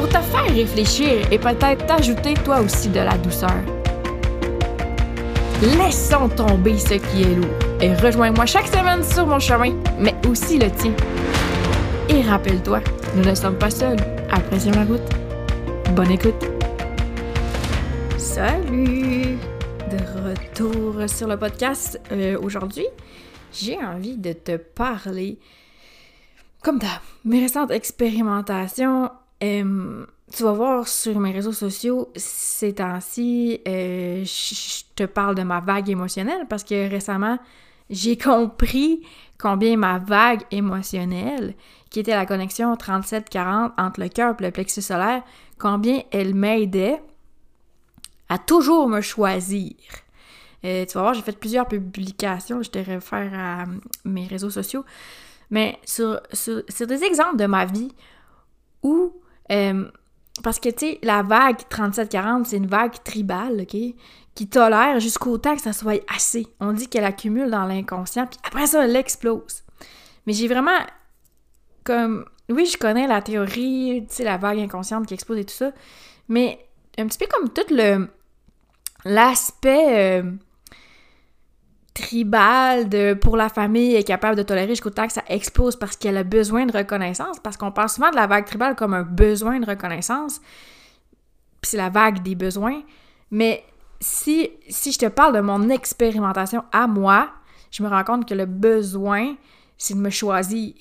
pour te faire réfléchir et peut-être t'ajouter toi aussi de la douceur. Laissons tomber ce qui est lourd et rejoins-moi chaque semaine sur mon chemin, mais aussi le tien. Et rappelle-toi, nous ne sommes pas seuls. Apprécie la route. Bonne écoute. Salut! De retour sur le podcast. Euh, aujourd'hui, j'ai envie de te parler comme dans mes récentes expérimentations, euh, tu vas voir sur mes réseaux sociaux ces temps-ci, euh, je te parle de ma vague émotionnelle parce que récemment, j'ai compris combien ma vague émotionnelle, qui était la connexion 37-40 entre le cœur et le plexus solaire, combien elle m'aidait à toujours me choisir. Euh, tu vas voir, j'ai fait plusieurs publications, je te réfère à mes réseaux sociaux. Mais sur, des exemples de ma vie où, euh, parce que tu sais, la vague 37-40, c'est une vague tribale, OK? Qui tolère jusqu'au temps que ça soit assez. On dit qu'elle accumule dans l'inconscient, puis après ça, elle explose. Mais j'ai vraiment comme. Oui, je connais la théorie, tu sais, la vague inconsciente qui explose et tout ça, mais un petit peu comme tout le. l'aspect. Euh, tribal de pour la famille est capable de tolérer jusqu'au temps que ça explose parce qu'elle a besoin de reconnaissance, parce qu'on parle souvent de la vague tribale comme un besoin de reconnaissance, puis c'est la vague des besoins, mais si, si je te parle de mon expérimentation à moi, je me rends compte que le besoin, c'est de me choisir.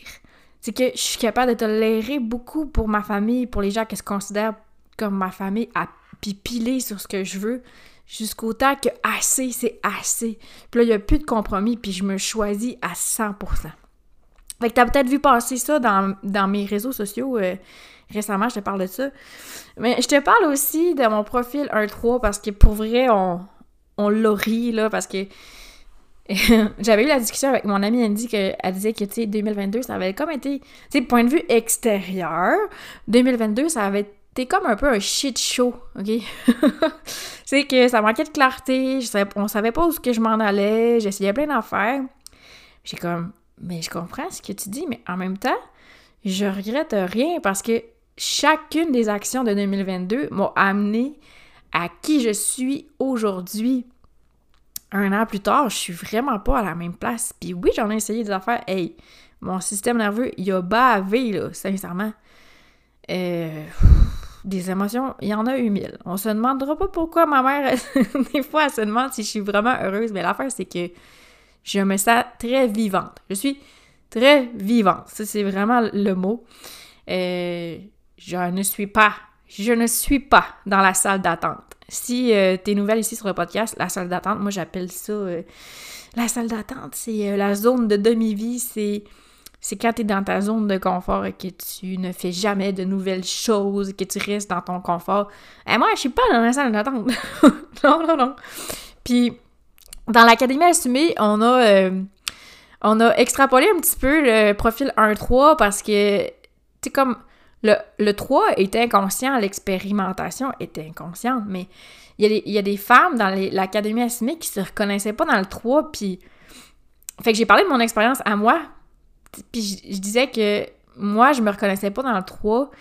C'est que je suis capable de tolérer beaucoup pour ma famille, pour les gens qui se considèrent comme ma famille, à pipiler sur ce que je veux jusqu'au temps que assez, c'est assez. Puis là, il n'y a plus de compromis, puis je me choisis à 100%. Fait que t'as peut-être vu passer ça dans, mes réseaux sociaux euh, récemment, je te parle de ça. Mais je te parle aussi de mon profil 1-3 parce que pour vrai, on, on l'a ri, là, parce que j'avais eu la discussion avec mon amie Andy qu'elle disait que, tu sais, 2022, ça avait comme été, tu sais, point de vue extérieur, 2022, ça avait t'es comme un peu un shit show, OK? c'est que ça manquait de clarté, je savais, on savait pas où que je m'en allais, j'essayais plein d'affaires. J'ai comme, mais je comprends ce que tu dis, mais en même temps, je regrette rien parce que chacune des actions de 2022 m'a amené à qui je suis aujourd'hui. Un an plus tard, je suis vraiment pas à la même place. Puis oui, j'en ai essayé des affaires. Hey, mon système nerveux, il a bavé, là, sincèrement. Euh des émotions, il y en a eu mille. On se demandera pas pourquoi ma mère, des fois, elle se demande si je suis vraiment heureuse, mais l'affaire, c'est que je me sens très vivante. Je suis très vivante. Ça, c'est vraiment le mot. Euh, je ne suis pas, je ne suis pas dans la salle d'attente. Si euh, tu es nouvelle ici sur le podcast, la salle d'attente, moi j'appelle ça euh, la salle d'attente, c'est la zone de demi-vie, c'est c'est quand tu es dans ta zone de confort et que tu ne fais jamais de nouvelles choses, que tu restes dans ton confort. Et eh, moi, je suis pas dans la salle d'attente. non, non, non. Puis, dans l'Académie Assumée, on a, euh, on a extrapolé un petit peu le profil 1-3 parce que, tu sais, comme le, le 3 est inconscient, l'expérimentation était inconsciente, mais il y, a des, femmes dans l'Académie Assumée qui se reconnaissaient pas dans le 3, puis... Fait que j'ai parlé de mon expérience à moi, puis je, disais que moi, je me reconnaissais pas dans le 3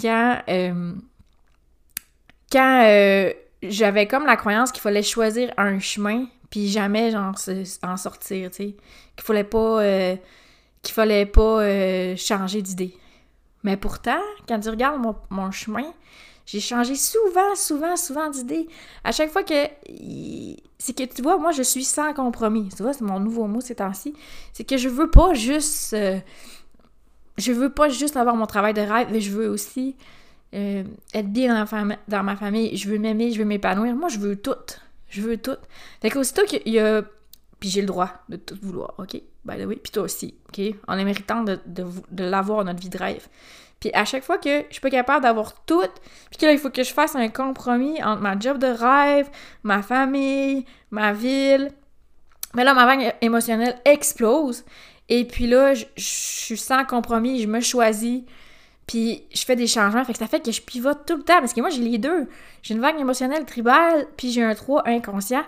quand, euh, euh, j'avais comme la croyance qu'il fallait choisir un chemin puis jamais genre en sortir, tu sais. Qu'il fallait pas euh, qu'il fallait pas changer d'idée. Mais pourtant, quand tu regardes mon chemin, j'ai changé souvent, souvent, souvent d'idée. À chaque fois que. C'est que tu vois, moi, je suis sans compromis. Tu vois, c'est mon nouveau mot ces temps-ci. C'est que je veux pas juste. Euh, je veux pas juste avoir mon travail de rêve, mais je veux aussi euh, être bien dans, ma famille. Je veux m'aimer, je veux m'épanouir. Moi, je veux tout. Je veux tout. Fait qu'aussitôt qu'il y a Puis j'ai le droit de tout vouloir, OK? By the way. Puis toi aussi, OK? On est méritant de, de, l'avoir notre vie de rêve. Puis à chaque fois que je suis pas capable d'avoir tout, puis que là, il faut que je fasse un compromis entre ma job de rêve, ma famille, ma ville, mais là, ma vague émotionnelle explose. Et puis là, je, suis sans compromis, je me choisis, puis je fais des changements. Fait que ça fait que je pivote tout le temps. Parce que moi, j'ai les deux. J'ai une vague émotionnelle tribale, puis j'ai un 3 inconscient.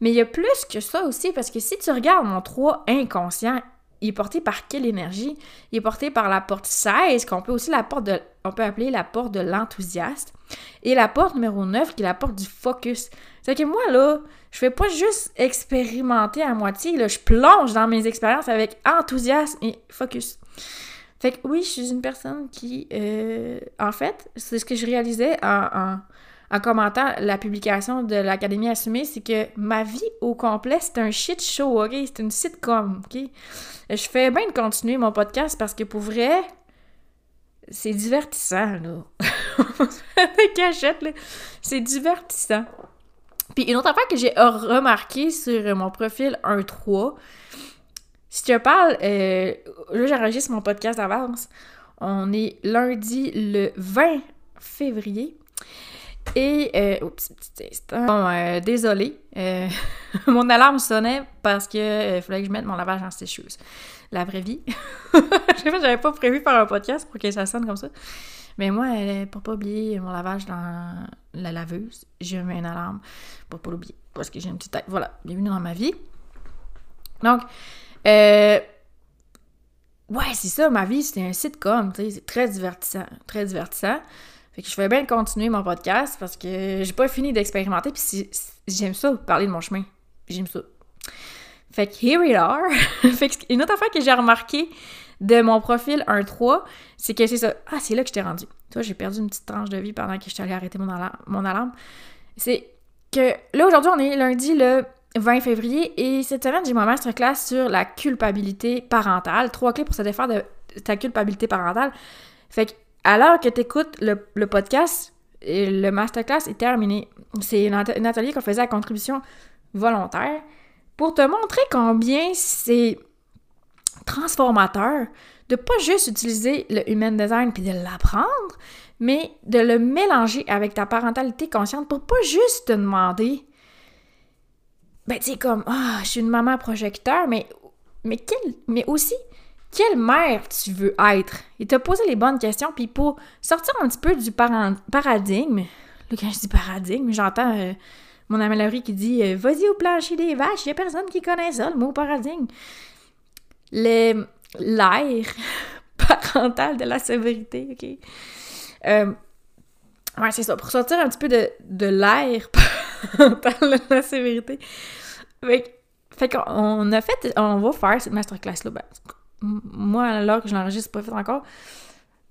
Mais il y a plus que ça aussi, parce que si tu regardes mon 3 inconscient, il est porté par quelle énergie? Il est porté par la porte 16, qu'on peut aussi la porte de, on peut appeler la porte de l'enthousiaste. Et la porte numéro 9, qui est la porte du focus. C'est que moi, là, je fais pas juste expérimenter à moitié, je plonge dans mes expériences avec enthousiasme et focus. Fait que oui, je suis une personne qui, euh, en fait, c'est ce que je réalisais en, commentant la publication de l'Académie Assumée, c'est que ma vie au complet, c'est un shit show, ok? C'est une sitcom, ok? Je fais bien de continuer mon podcast parce que pour vrai, c'est divertissant, là. C'est divertissant. Puis une autre affaire que j'ai remarqué sur mon profil 1.3, si je parle, euh, là j'enregistre mon podcast d'avance, on est lundi le 20 février. Et, euh, oups, petit instant. Bon, euh, désolé. Euh, mon alarme sonnait parce que euh, fallait que je mette mon lavage en sécheuse. La vraie vie. Je sais pas, j'avais pas prévu faire un podcast pour que ça sonne comme ça. Mais moi, pour pas oublier mon lavage dans la laveuse, je mets une alarme pour pas l'oublier. Parce que j'ai une petite tête. Voilà, bienvenue dans ma vie. Donc, euh, ouais, c'est ça, ma vie, c'était un sitcom, tu sais, c'est très divertissant, très divertissant. Fait que je fais bien continuer mon podcast parce que j'ai pas fini d'expérimenter, puis j'aime ça, parler de mon chemin. J'aime ça. Fait que here we are. fait que une autre affaire que j'ai remarqué de mon profil 1-3, c'est que c'est ça. Ah, c'est là que je t'ai rendu. Tu vois, j'ai perdu une petite tranche de vie pendant que je suis allée arrêter mon, alarme. Mon alarme. C'est que là, aujourd'hui, on est lundi le 20 février et cette semaine, j'ai ma masterclass sur la culpabilité parentale. Trois clés pour se défaire de ta culpabilité parentale. Fait que, l'heure que tu écoutes le, podcast, le masterclass est terminé. C'est un atelier qu'on faisait à contribution volontaire pour te montrer combien c'est transformateur de pas juste utiliser le human design puis de l'apprendre, mais de le mélanger avec ta parentalité consciente pour pas juste te demander ben tu sais comme ah, je suis une maman projecteur mais mais quelle mais aussi quelle mère tu veux être? Et te poser les bonnes questions puis pour sortir un petit peu du paradigme là quand je dis paradigme j'entends euh, mon amie qui dit euh, vas-y au plancher des vaches il a personne qui connaît ça le mot paradigme l'air parental de la sévérité, OK? Euh, ouais, c'est ça. Pour sortir un petit peu de, de l'air parental de la sévérité. Fait, fait qu'on a fait... On va faire cette masterclass-là. Ben, moi, alors que je l'enregistre, pas fait encore.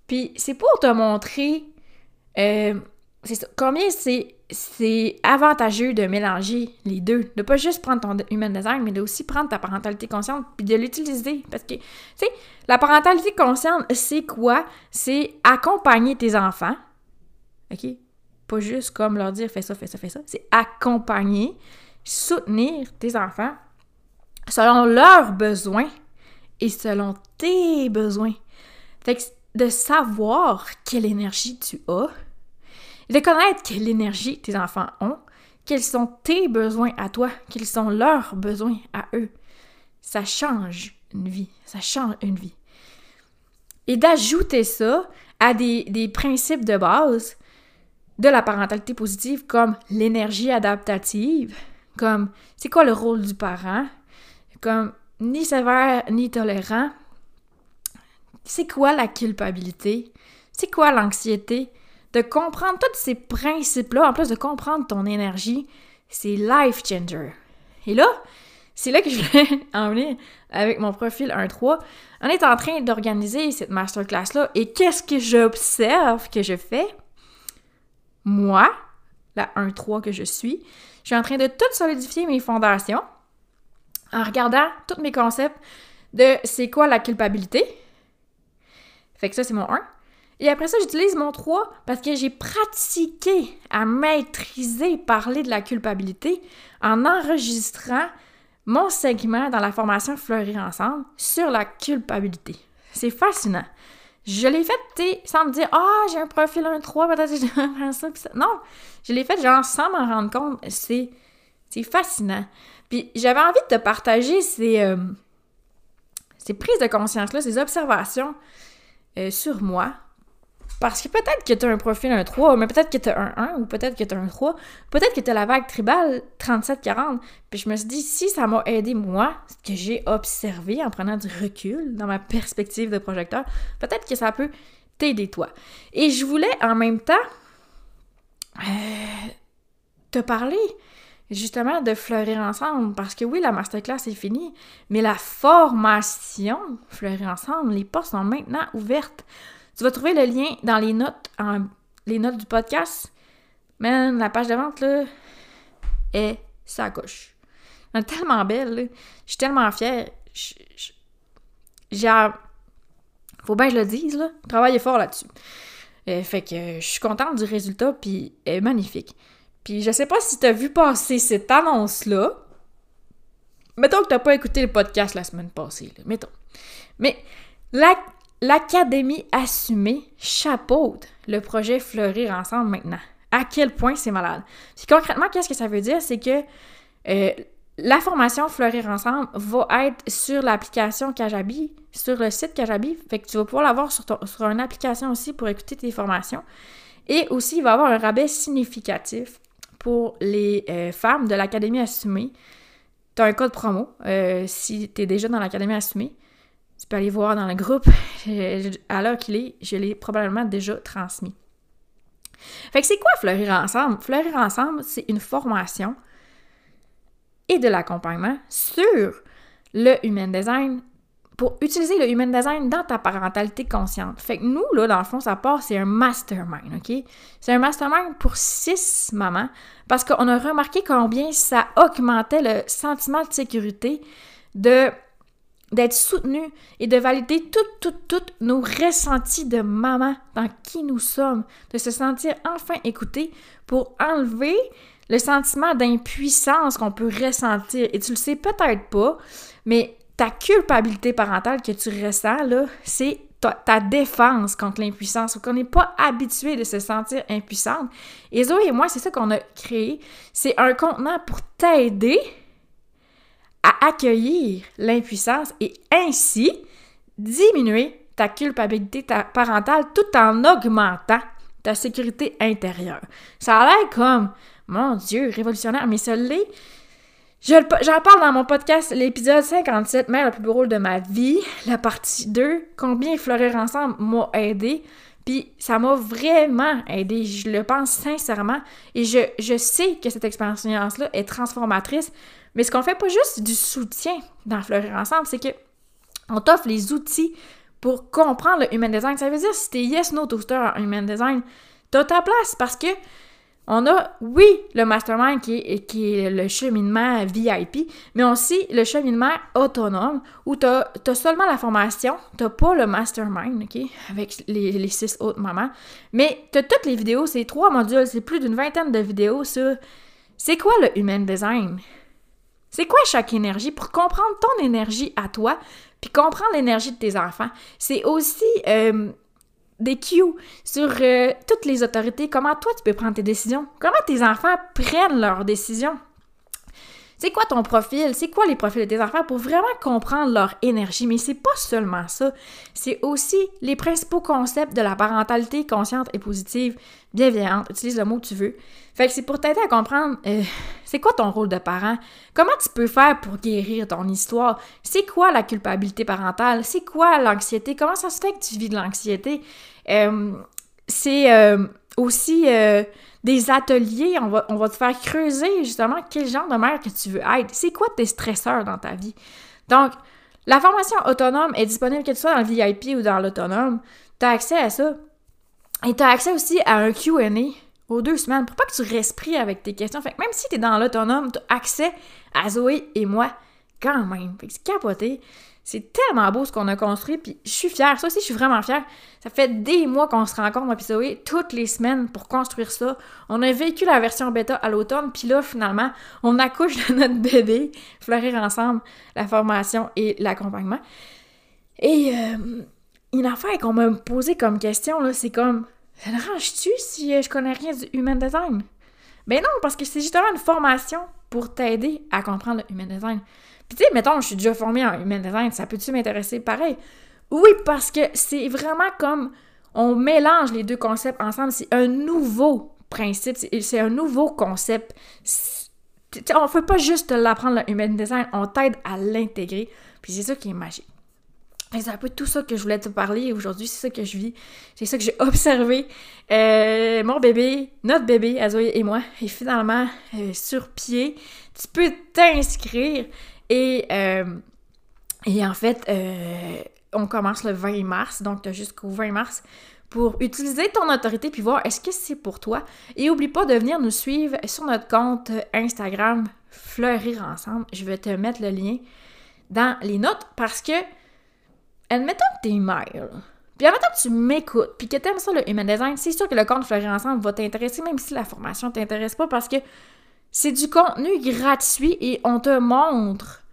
Puis c'est pour te montrer... Euh. Combien c'est c'est avantageux de mélanger les deux. De pas juste prendre ton human design, mais de aussi prendre ta parentalité consciente puis de l'utiliser. Parce que, tu sais, la parentalité consciente, c'est quoi? C'est accompagner tes enfants. OK? Pas juste comme leur dire fais ça, fais ça, fais ça. C'est accompagner, soutenir tes enfants selon leurs besoins et selon tes besoins. Fait que de savoir quelle énergie tu as, de connaître quelle énergie tes enfants ont, quels sont tes besoins à toi, quels sont leurs besoins à eux. Ça change une vie, ça change une vie. Et d'ajouter ça à des, des principes de base de la parentalité positive comme l'énergie adaptative, comme c'est quoi le rôle du parent, comme ni sévère ni tolérant, c'est quoi la culpabilité, c'est quoi l'anxiété, de comprendre tous ces principes-là, en plus de comprendre ton énergie, c'est life changer. Et là, c'est là que je vais en venir avec mon profil 1-3. On est en train d'organiser cette masterclass-là et qu'est-ce que j'observe que je fais? Moi, la 1-3 que je suis, je suis en train de tout solidifier mes fondations en regardant tous mes concepts de c'est quoi la culpabilité. Fait que ça, c'est mon 1. Et après ça, j'utilise mon 3 parce que j'ai pratiqué à maîtriser parler de la culpabilité en enregistrant mon segment dans la formation Fleurir ensemble sur la culpabilité. C'est fascinant. Je l'ai fait, tu sans me dire Ah, j'ai un profil 1-3, peut-être que je faire ça. Non, je l'ai fait genre sans m'en rendre compte. C'est fascinant. Puis j'avais envie de te partager ces, euh, ces prises de conscience-là, ces observations euh, sur moi, parce que peut-être que tu as un profil 1-3, mais peut-être que tu as un 1 ou peut-être que tu as un 3, peut-être que tu as la vague tribale 37-40. Puis je me suis dit, si ça m'a aidé moi, ce que j'ai observé en prenant du recul dans ma perspective de projecteur, peut-être que ça peut t'aider toi. Et je voulais en même temps euh, te parler justement de fleurir ensemble parce que oui, la masterclass est finie, mais la formation fleurir ensemble, les portes sont maintenant ouvertes. Tu vas trouver le lien dans les notes, les notes du podcast. Mais la page de vente, là, est sa gauche. Elle est tellement belle, Je suis tellement fière. J'ai... Faut bien que je le dise, là. Travailler fort là-dessus. Euh, fait que je suis contente du résultat, puis est magnifique. Puis je sais pas si t'as vu passer cette annonce-là. Mettons que t'as pas écouté le podcast la semaine passée. Mettons. Mais la, l'Académie assumée chapeaute le projet Fleurir ensemble maintenant. À quel point c'est malade. Puis concrètement, qu'est-ce que ça veut dire? C'est que euh, la formation Fleurir ensemble va être sur l'application Kajabi, sur le site Kajabi. Fait que tu vas pouvoir l'avoir sur, sur une application aussi pour écouter tes formations. Et aussi, il va y avoir un rabais significatif pour les euh, femmes de l'Académie assumée. Tu as un code promo euh, si tu es déjà dans l'Académie assumée. Tu peux aller voir dans le groupe. À l'heure qu'il est, je l'ai probablement déjà transmis. Fait que c'est quoi Fleurir Ensemble? Fleurir Ensemble, c'est une formation et de l'accompagnement sur le Human Design pour utiliser le Human Design dans ta parentalité consciente. Fait que nous, là, dans le fond, ça part, c'est un mastermind, OK? C'est un mastermind pour six mamans parce qu'on a remarqué combien ça augmentait le sentiment de sécurité de d'être soutenu et de valider toutes, toutes, toutes nos ressentis de maman dans qui nous sommes, de se sentir enfin écouté pour enlever le sentiment d'impuissance qu'on peut ressentir. Et tu le sais peut-être pas, mais ta culpabilité parentale que tu ressens, là, c'est ta, défense contre l'impuissance, qu'on n'est pas habitué de se sentir impuissante. Et Zoé et moi, c'est ça qu'on a créé. C'est un contenant pour t'aider à accueillir l'impuissance et ainsi diminuer ta culpabilité parentale tout en augmentant ta sécurité intérieure. Ça a l'air comme, mon Dieu, révolutionnaire, mais ça l'est. J'en parle dans mon podcast, l'épisode 57, Mère le plus beau rôle de ma vie, la partie 2, combien fleurir ensemble m'a aidé. Puis ça m'a vraiment aidé, je le pense sincèrement. Et je, je sais que cette expérience-là est transformatrice mais ce qu'on fait pas juste du soutien dans Fleurir Ensemble, c'est que on t'offre les outils pour comprendre le Human Design. Ça veut dire si t'es Yes No Toaster en Human Design, t'as ta place parce que on a, oui, le mastermind qui est, qui le cheminement VIP, mais aussi le cheminement autonome où tu as, seulement la formation, tu pas le mastermind, OK, avec les, les six autres mamans, mais tu as toutes les vidéos, c'est trois modules, c'est plus d'une vingtaine de vidéos sur c'est quoi le Human Design? C'est quoi chaque énergie? Pour comprendre ton énergie à toi, puis comprendre l'énergie de tes enfants? C'est aussi euh, des cues sur euh, toutes les autorités, comment toi tu peux prendre tes décisions, comment tes enfants prennent leurs décisions? C'est quoi ton profil? C'est quoi les profils de tes enfants pour vraiment comprendre leur énergie? Mais c'est pas seulement ça. C'est aussi les principaux concepts de la parentalité consciente et positive, bienveillante. Utilise le mot que tu veux. Fait que c'est pour t'aider à comprendre euh, c'est quoi ton rôle de parent? Comment tu peux faire pour guérir ton histoire? C'est quoi la culpabilité parentale? C'est quoi l'anxiété? Comment ça se fait que tu vis de l'anxiété? Euh, c'est euh, aussi des ateliers, on va, on va te faire creuser justement quel genre de mère que tu veux être. C'est quoi tes stresseurs dans ta vie? Donc, la formation autonome est disponible que tu sois dans le VIP ou dans l'autonome. Tu as accès à ça. Et tu as accès aussi à un QA deux semaines pour pas que tu restes pris avec tes questions. Fait que même si tu es dans l'autonome, tu as accès à Zoé et moi quand même. Fait que c'est capoté. C'est tellement beau ce qu'on a construit, puis je suis fière. Ça aussi, je suis vraiment fière. Ça fait des mois qu'on se rencontre, moi puis Zoé, toutes les semaines pour construire ça. On a vécu la version bêta à l'automne, puis là, finalement, on accouche de notre bébé, fleurir ensemble la formation et l'accompagnement. Et euh, une affaire qu'on m'a posée comme question, là, c'est comme, ça dérange-tu si euh, je connais rien du human design? Ben non, parce que c'est justement une formation pour t'aider à comprendre le human design. Puis tu sais, mettons, je suis déjà formée en human design, ça peut-tu m'intéresser pareil? Oui, parce que c'est vraiment comme on mélange les deux concepts ensemble, c'est un nouveau principe, c'est un nouveau concept. On ne fait pas juste l'apprendre le human design, on t'aide à l'intégrer, puis c'est ça qui est magique. C'est un peu tout ça que je voulais te parler aujourd'hui, c'est ça que je vis, c'est ça que j'ai observé. Euh, mon bébé, notre bébé, Azoé et moi, est finalement euh, sur pied. Tu peux t'inscrire et, euh, et en fait, on commence le 20 mars, donc tu as jusqu'au 20 mars pour utiliser ton autorité puis voir est-ce que c'est pour toi. Et oublie pas de venir nous suivre sur notre compte Instagram Fleurir Ensemble. Je vais te mettre le lien dans les notes parce que admettons que t'es mère, puis admettons que tu m'écoutes, puis que t'aimes ça le human design, c'est sûr que le compte Fleurir Ensemble va t'intéresser, même si la formation t'intéresse pas, parce que c'est du contenu gratuit et on te montre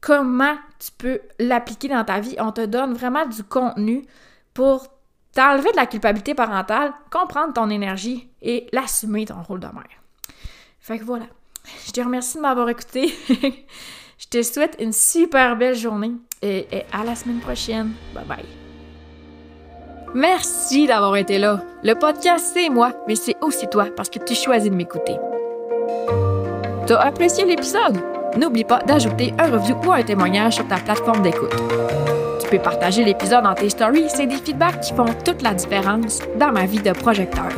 comment tu peux l'appliquer dans ta vie. On te donne vraiment du contenu pour t'enlever de la culpabilité parentale, comprendre ton énergie et l'assumer ton rôle de mère. Fait que voilà. Je te remercie de m'avoir écouté. Je te souhaite une super belle journée et, à la semaine prochaine. Bye bye. Merci d'avoir été là. Le podcast, c'est moi, mais c'est aussi toi parce que tu choisis de m'écouter. T'as apprécié l'épisode? N'oublie pas d'ajouter un review ou un témoignage sur ta plateforme d'écoute. Tu peux partager l'épisode dans tes stories, c'est des feedbacks qui font toute la différence dans ma vie de projecteur.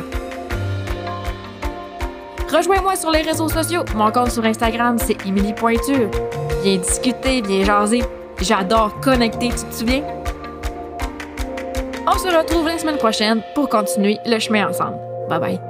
Rejoins-moi sur les réseaux sociaux. Mon compte sur Instagram, c'est Emily Pointure. Viens discuter, viens jaser. J'adore connecter, tu te souviens? On se retrouve la semaine prochaine pour continuer le chemin ensemble. Bye bye.